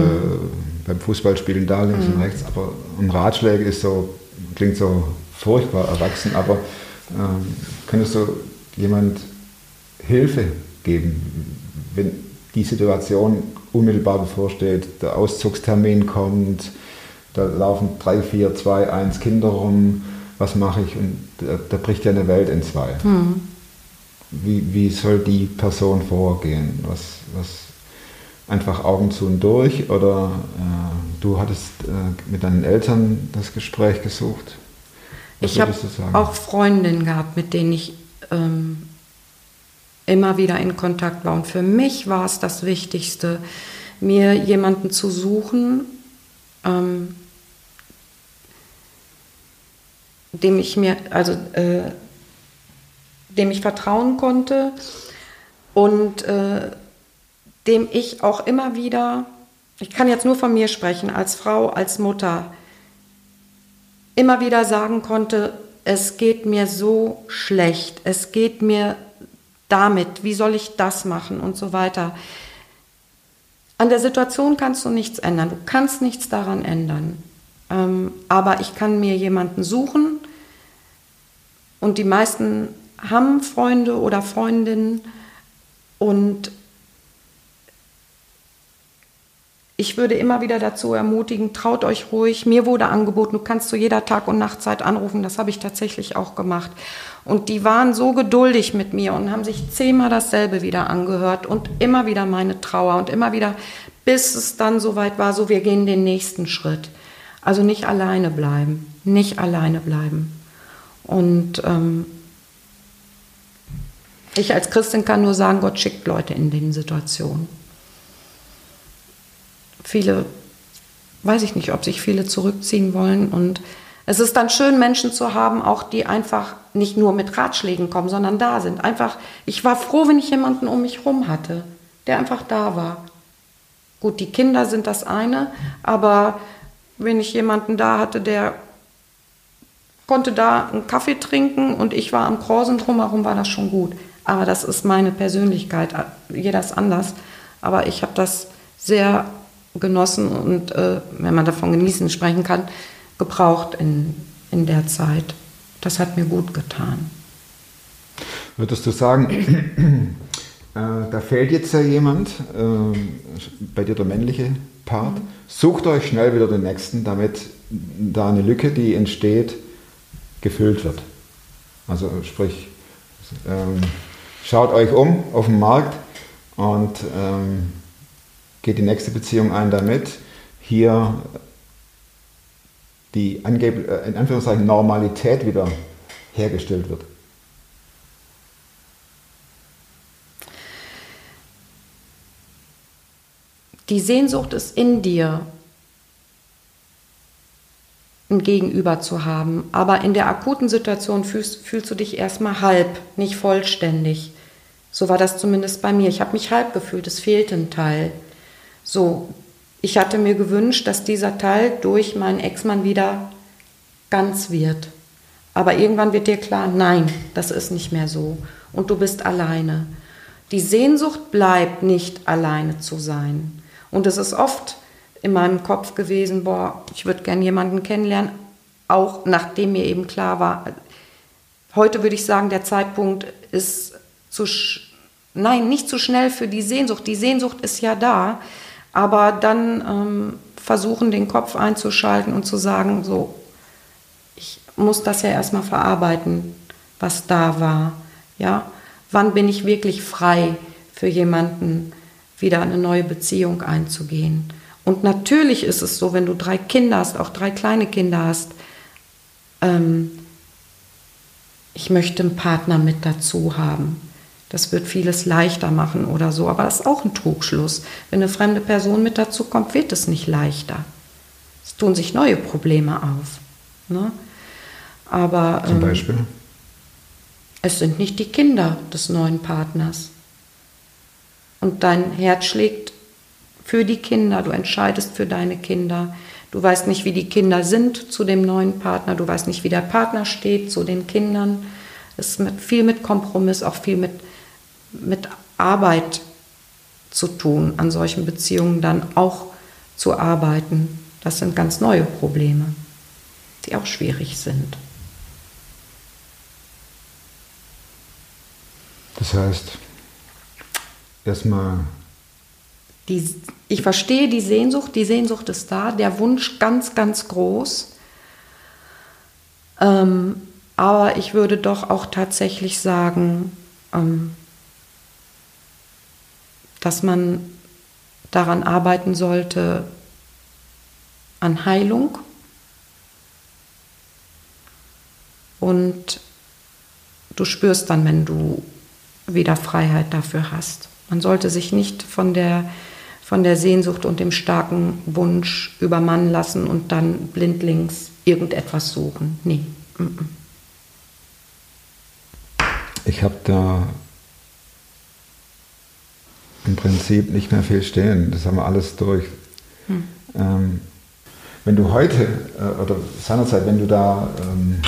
beim Fußballspielen da links und rechts, aber ein Ratschlag ist so, klingt so furchtbar erwachsen, aber ähm, könntest du jemand Hilfe geben, wenn die Situation unmittelbar bevorsteht, der Auszugstermin kommt, da laufen drei, vier, zwei, eins Kinder rum, was mache ich? Und da, da bricht ja eine Welt in zwei. Wie, wie soll die Person vorgehen? Was, was einfach Augen zu und durch? Oder äh, du hattest äh, mit deinen Eltern das Gespräch gesucht? Was ich habe auch Freundinnen gehabt, mit denen ich ähm, immer wieder in Kontakt war. Und für mich war es das Wichtigste, mir jemanden zu suchen, ähm, dem ich mir, also äh, dem ich vertrauen konnte und äh, dem ich auch immer wieder, ich kann jetzt nur von mir sprechen, als Frau, als Mutter, immer wieder sagen konnte, es geht mir so schlecht, es geht mir damit, wie soll ich das machen und so weiter. An der Situation kannst du nichts ändern, du kannst nichts daran ändern. Ähm, aber ich kann mir jemanden suchen und die meisten haben Freunde oder Freundinnen und ich würde immer wieder dazu ermutigen, traut euch ruhig. Mir wurde angeboten, du kannst zu jeder Tag- und Nachtzeit anrufen. Das habe ich tatsächlich auch gemacht. Und die waren so geduldig mit mir und haben sich zehnmal dasselbe wieder angehört und immer wieder meine Trauer und immer wieder, bis es dann soweit war, so wir gehen den nächsten Schritt. Also nicht alleine bleiben, nicht alleine bleiben. Und ähm, ich als Christin kann nur sagen, Gott schickt Leute in den Situationen. Viele, weiß ich nicht, ob sich viele zurückziehen wollen und Es ist dann schön, Menschen zu haben, auch die einfach nicht nur mit Ratschlägen kommen, sondern da sind. Einfach, ich war froh, wenn ich jemanden um mich herum hatte, der einfach da war. Gut, die Kinder sind das eine, aber wenn ich jemanden da hatte, der konnte da einen Kaffee trinken und ich war am Korsen drumherum, war das schon gut. Aber das ist meine Persönlichkeit. Jeder ist anders. Aber ich habe das sehr genossen und, äh, wenn man davon genießen sprechen kann, gebraucht in, in der Zeit. Das hat mir gut getan. Würdest du sagen, äh, da fehlt jetzt ja jemand, äh, bei dir der männliche Part, mhm. sucht euch schnell wieder den nächsten, damit da eine Lücke, die entsteht, gefüllt wird. Also sprich, ähm, schaut euch um auf dem Markt und ähm, geht die nächste Beziehung ein, damit hier die äh, in Anführungszeichen Normalität wieder hergestellt wird. Die Sehnsucht ist in dir, ein Gegenüber zu haben. Aber in der akuten Situation fühlst, fühlst du dich erstmal halb, nicht vollständig. So war das zumindest bei mir. Ich habe mich halb gefühlt, es fehlte ein Teil. So, ich hatte mir gewünscht, dass dieser Teil durch meinen Ex-Mann wieder ganz wird. Aber irgendwann wird dir klar, nein, das ist nicht mehr so. Und du bist alleine. Die Sehnsucht bleibt nicht alleine zu sein. Und es ist oft in meinem Kopf gewesen, boah, ich würde gern jemanden kennenlernen, auch nachdem mir eben klar war, heute würde ich sagen, der Zeitpunkt ist zu, nein, nicht zu schnell für die Sehnsucht. Die Sehnsucht ist ja da, aber dann ähm, versuchen, den Kopf einzuschalten und zu sagen, so, ich muss das ja erstmal verarbeiten, was da war. Ja, wann bin ich wirklich frei für jemanden, wieder eine neue Beziehung einzugehen? Und natürlich ist es so, wenn du drei Kinder hast, auch drei kleine Kinder hast, ähm, ich möchte einen Partner mit dazu haben. Das wird vieles leichter machen oder so, aber das ist auch ein Trugschluss. Wenn eine fremde Person mit dazu kommt, wird es nicht leichter. Es tun sich neue Probleme auf. Ne? Aber zum ähm, Beispiel? Es sind nicht die Kinder des neuen Partners. Und dein Herz schlägt für die Kinder, du entscheidest für deine Kinder. Du weißt nicht, wie die Kinder sind zu dem neuen Partner, du weißt nicht, wie der Partner steht zu den Kindern. Es ist mit, viel mit Kompromiss, auch viel mit, mit Arbeit zu tun, an solchen Beziehungen dann auch zu arbeiten. Das sind ganz neue Probleme, die auch schwierig sind. Das heißt, erstmal die, ich verstehe die Sehnsucht, die Sehnsucht ist da, der Wunsch ganz, ganz groß. Ähm, aber ich würde doch auch tatsächlich sagen, ähm, dass man daran arbeiten sollte, an Heilung und du spürst dann, wenn du wieder Freiheit dafür hast. Man sollte sich nicht von der von der Sehnsucht und dem starken Wunsch übermannen lassen und dann blindlings irgendetwas suchen. Nee. Ich habe da im Prinzip nicht mehr viel stehen. Das haben wir alles durch. Hm. Ähm, wenn du heute, äh, oder seinerzeit, wenn du da ähm,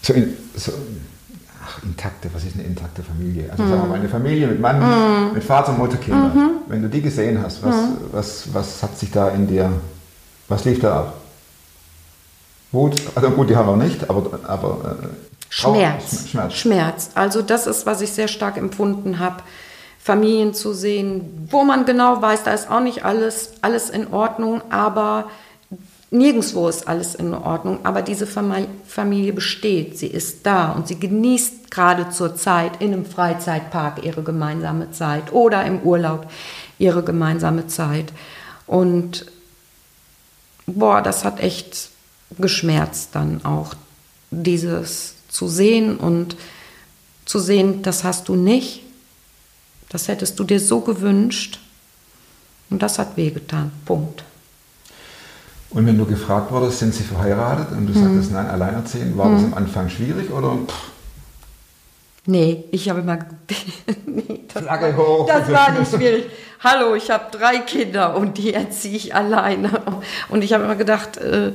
so, in, so intakte, was ist eine intakte Familie? Also mhm. sagen wir mal eine Familie mit Mann, mhm. mit Vater, Mutter, Kinder. Mhm. Wenn du die gesehen hast, was, mhm. was, was hat sich da in dir, was lief da ab? Wut? Also gut, die haben wir nicht, aber... aber äh, Schmerz. Schmerz. Schmerz. Also das ist, was ich sehr stark empfunden habe. Familien zu sehen, wo man genau weiß, da ist auch nicht alles, alles in Ordnung, aber Nirgendwo ist alles in Ordnung, aber diese Familie besteht, sie ist da und sie genießt gerade zur Zeit in einem Freizeitpark ihre gemeinsame Zeit oder im Urlaub ihre gemeinsame Zeit. Und boah, das hat echt geschmerzt dann auch, dieses zu sehen und zu sehen, das hast du nicht, das hättest du dir so gewünscht und das hat wehgetan. Punkt. Und wenn du gefragt wurdest, sind sie verheiratet und du sagtest nein, alleinerziehend, war das am Anfang schwierig oder? Nee, ich habe immer. nee, das, Flagge hoch. das war nicht schwierig. Hallo, ich habe drei Kinder und die erziehe ich alleine. Und ich habe immer gedacht, äh,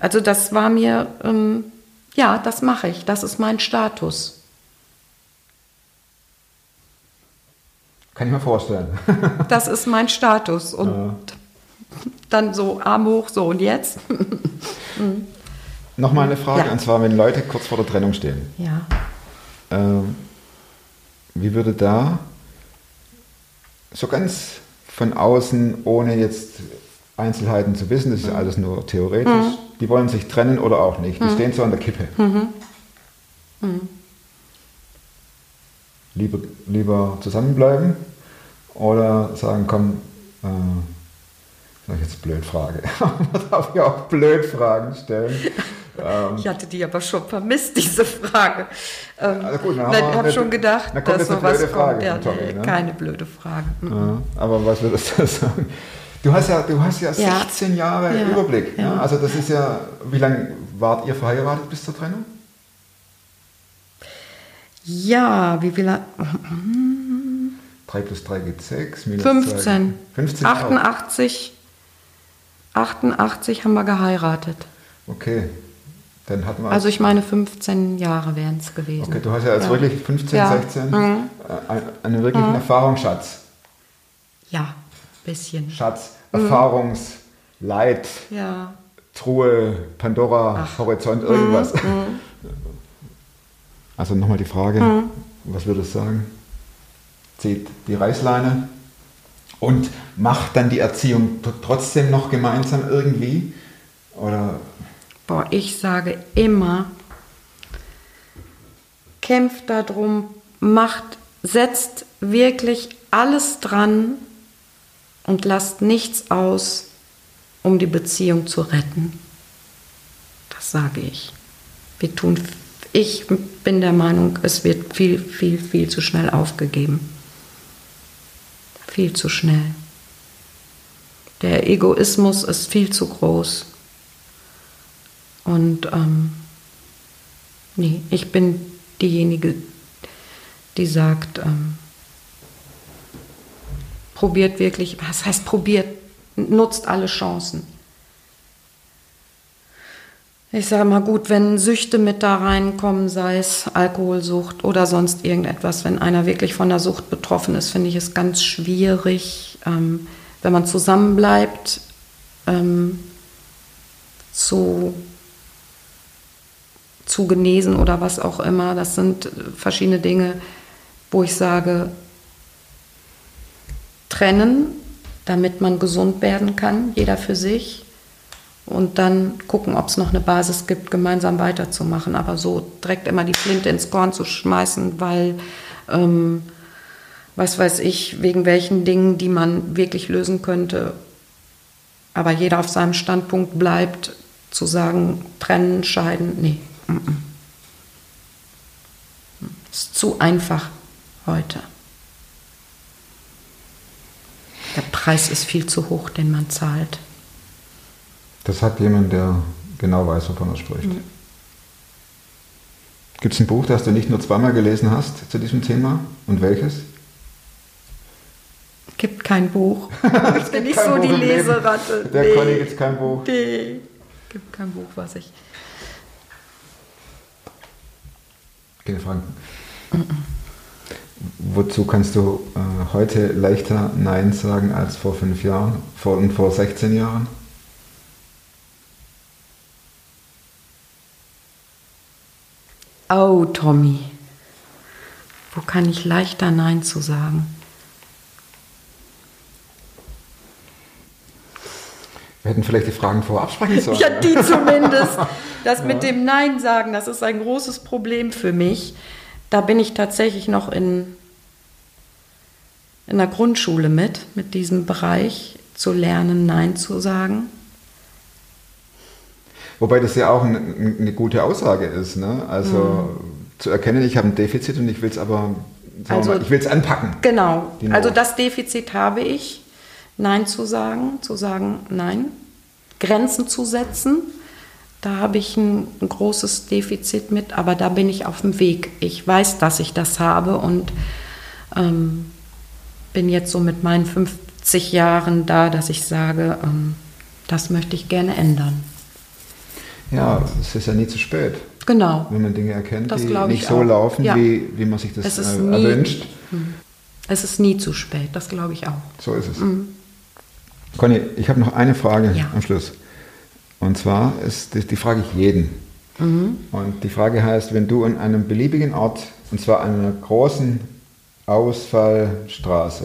also das war mir, ähm, ja, das mache ich, das ist mein Status. Kann ich mir vorstellen. Das ist mein Status. Und dann so Arm hoch, so und jetzt? Nochmal eine Frage, Ja. und zwar, wenn Leute kurz vor der Trennung stehen, Ja. ähm, wie würde da so ganz von außen, ohne jetzt Einzelheiten zu wissen, das ist ja alles nur theoretisch, die wollen sich trennen oder auch nicht, die stehen so an der Kippe. Lieber, lieber zusammenbleiben oder sagen, komm, äh, sag ich jetzt blöd Frage, man darf ja auch blöd Fragen stellen. Ähm, Ich hatte die aber schon vermisst, diese Frage. Ähm, Also gut, dann haben ich habe schon gedacht, dann dass sowas kommt. Ja, Tommy, ne? Keine blöde Frage. Mhm. Ja, aber was würdest du sagen? Du hast ja, du hast ja Ja. 16 Jahre Ja. Überblick. Ne? Ja. Also das ist ja, wie lange wart ihr verheiratet bis zur Trennung? Ja, wie viel? 3 plus 3 gibt 6, minus 15. 2. 15 Jahre. 88. 88 haben wir geheiratet. Okay, dann hatten wir... Also ich meine 15 Jahre wären es gewesen. okay, du hast ja als Ja. wirklich 15, Ja. 16 Mhm. äh, ein- einen wirklichen Erfahrungsschatz. Ja, bisschen. Schatz, Mhm. Erfahrungsleit, Ja. Truhe, Pandora, Horizont, irgendwas. Mhm. Also nochmal die Frage, was würdest du sagen? Zieht die Reißleine und macht dann die Erziehung trotzdem noch gemeinsam irgendwie? Oder Boah, ich sage immer, kämpft darum, macht, setzt wirklich alles dran und lasst nichts aus, um die Beziehung zu retten. Das sage ich. Wir tun, ich bin der Meinung, es wird viel, viel, viel zu schnell aufgegeben. Viel zu schnell. Der Egoismus ist viel zu groß. Und ähm, nee, ich bin diejenige, die sagt, ähm, probiert wirklich, was heißt probiert, nutzt alle Chancen. Ich sage mal gut, wenn Süchte mit da reinkommen, sei es Alkoholsucht oder sonst irgendetwas, wenn einer wirklich von der Sucht betroffen ist, finde ich es ganz schwierig, ähm, wenn man zusammenbleibt, ähm, zu zu genesen oder was auch immer. Das sind verschiedene Dinge, wo ich sage, trennen, damit man gesund werden kann, jeder für sich. Und dann gucken, ob es noch eine Basis gibt, gemeinsam weiterzumachen. Aber so direkt immer die Flinte ins Korn zu schmeißen, weil, ähm, was weiß ich, wegen welchen Dingen, die man wirklich lösen könnte, aber jeder auf seinem Standpunkt bleibt, zu sagen, trennen, scheiden, nee. Ist zu einfach heute. Der Preis ist viel zu hoch, den man zahlt. Das sagt jemand, der genau weiß, wovon er spricht. Mhm. Gibt es ein Buch, das du nicht nur zweimal gelesen hast zu diesem Thema? Und welches? Gibt kein Buch. Ich bin nicht so Buch die. Leseratte. Der Conny gibt kein Buch. Nee, gibt kein Buch, was ich. Keine Fragen. Wozu kannst du äh, heute leichter Nein sagen als vor fünf Jahren vor, und vor 16 Jahren? Oh, Tommy. Wo kann ich leichter Nein zu sagen? Wir hätten vielleicht die Fragen vorab sprechen sollen. Ja, die zumindest. Das mit dem Nein sagen, das ist ein großes Problem für mich. Da bin ich tatsächlich noch in, in der Grundschule mit, mit diesem Bereich zu lernen, Nein zu sagen. Wobei das ja auch ein, eine gute Aussage ist. Ne? Also zu erkennen, ich habe ein Defizit und ich will es aber, Also- mal, ich will es anpacken. Genau. Also das Defizit habe ich. Nein zu sagen, zu sagen Nein, Grenzen zu setzen. Da habe ich ein, ein großes Defizit mit, aber da bin ich auf dem Weg. Ich weiß, dass ich das habe und ähm, bin jetzt so mit meinen 50 Jahren da, dass ich sage, ähm, das möchte ich gerne ändern. Ja, es ist ja nie zu spät, Genau. wenn man Dinge erkennt, Das die nicht so auch. laufen, Ja. wie, wie man sich das Es äh, nie- erwünscht. Es ist nie zu spät, das glaube ich auch. So ist es. Conny, ich habe noch eine Frage Mhm. Ja. am Schluss. Und zwar ist die, die frage ich jeden. Mhm. Und die Frage heißt, wenn du an einem beliebigen Ort, und zwar an einer großen Ausfallstraße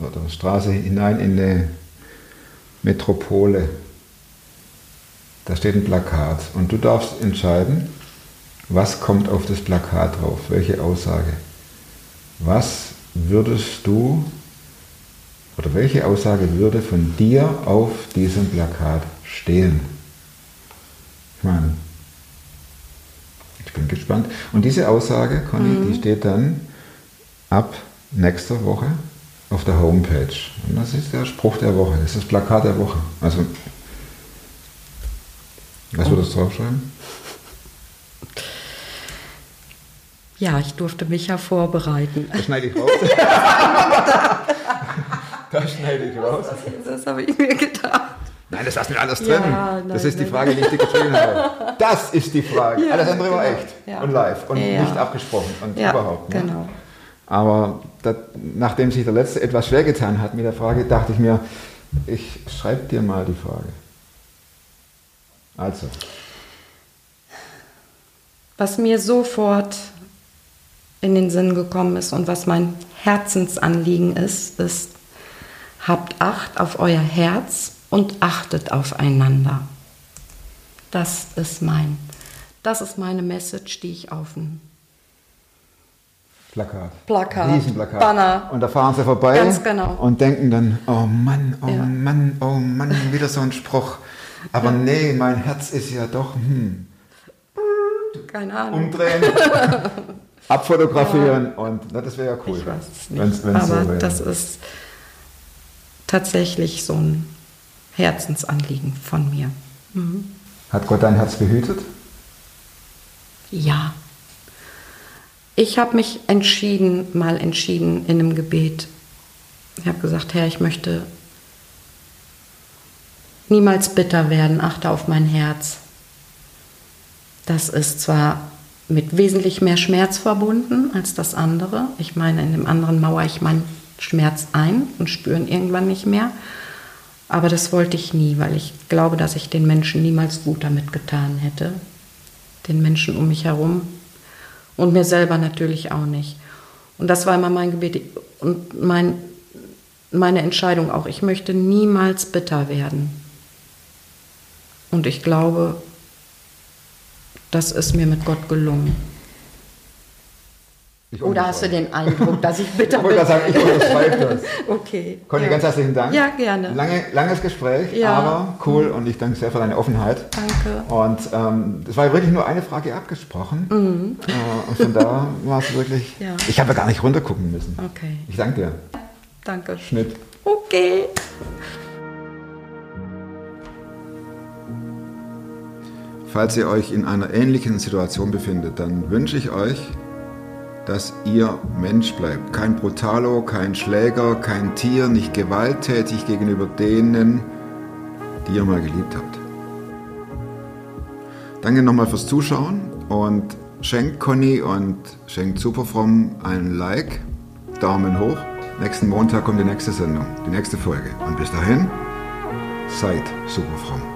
oder Straße hinein in eine Metropole, da steht ein Plakat und du darfst entscheiden, was kommt auf das Plakat drauf, welche Aussage. Was würdest du oder welche Aussage würde von dir auf diesem Plakat stehen? Ich meine, ich bin gespannt. Und diese Aussage, Conny, die steht dann ab nächster Woche auf der Homepage. Und das ist der Spruch der Woche, das ist das Plakat der Woche. Also, was würdest du draufschreiben? Ja, ich durfte mich ja vorbereiten. Da schneide ich raus. da schneide ich raus. Das habe ich mir gedacht. Nein, das lassen wir alles drin. Ja, nein, das ist die nein, Frage, die ich dir geschrieben habe. Das ist die Frage. Ja, alles andere war genau. echt Ja. und live und nicht abgesprochen und überhaupt. Ne? genau. Aber das, nachdem sich der Letzte etwas schwer getan hat mit der Frage, dachte ich mir, ich schreibe dir mal die Frage. Also, Was mir sofort in den Sinn gekommen ist und was mein Herzensanliegen ist, ist, habt Acht auf euer Herz und achtet aufeinander. Das ist mein, das ist meine Message, die ich auf den Plakat. Plakat, Riesenplakat. Banner. Und da fahren sie vorbei Ganz genau. und denken dann, oh Mann, oh Ja. Mann, oh Mann, wieder so ein Spruch. Aber nee, mein Herz ist ja doch, hm, keine Ahnung. umdrehen, abfotografieren und na, das wäre ja cool. Ich weiß es nicht. wenn's- wenn's Aber so das ist tatsächlich so ein Herzensanliegen von mir. Hat Gott dein Herz behütet? Ja. Ich habe mich entschieden, mal entschieden in einem Gebet. Ich habe gesagt, Herr, ich möchte niemals bitter werden, achte auf mein Herz. Das ist zwar mit wesentlich mehr Schmerz verbunden als das andere. Ich meine, in dem anderen mauere ich meinen Schmerz ein und spüre ihn irgendwann nicht mehr. Aber das wollte ich nie, weil ich glaube, dass ich den Menschen niemals gut damit getan hätte. Den Menschen um mich herum und mir selber natürlich auch nicht. Und das war immer mein Gebet und mein, meine Entscheidung auch. Ich möchte niemals bitter werden. Und ich glaube, das ist mir mit Gott gelungen. Ich Oder hast du den Eindruck, dass ich bitter Ich wollte bin? gerade sagen, ich unterschreibe das. Okay. Conny, ja. ganz herzlichen Dank. Ja, gerne. Lange, langes Gespräch, Ja. aber cool und ich danke sehr für deine Offenheit. Danke. Und ähm, es war ja wirklich nur eine Frage abgesprochen. Äh, und von da war es wirklich. Mhm. Ja. Ich habe gar nicht runtergucken müssen. Okay. Ich danke dir. Danke. Schnitt. Okay. Falls ihr euch in einer ähnlichen Situation befindet, dann wünsche ich euch, dass ihr Mensch bleibt. Kein Brutalo, kein Schläger, kein Tier, nicht gewalttätig gegenüber denen, die ihr mal geliebt habt. Danke nochmal fürs Zuschauen und schenkt Conny und schenkt Superfrom einen Like, Daumen hoch. Nächsten Montag kommt die nächste Sendung, die nächste Folge. Und bis dahin, seid superfromm.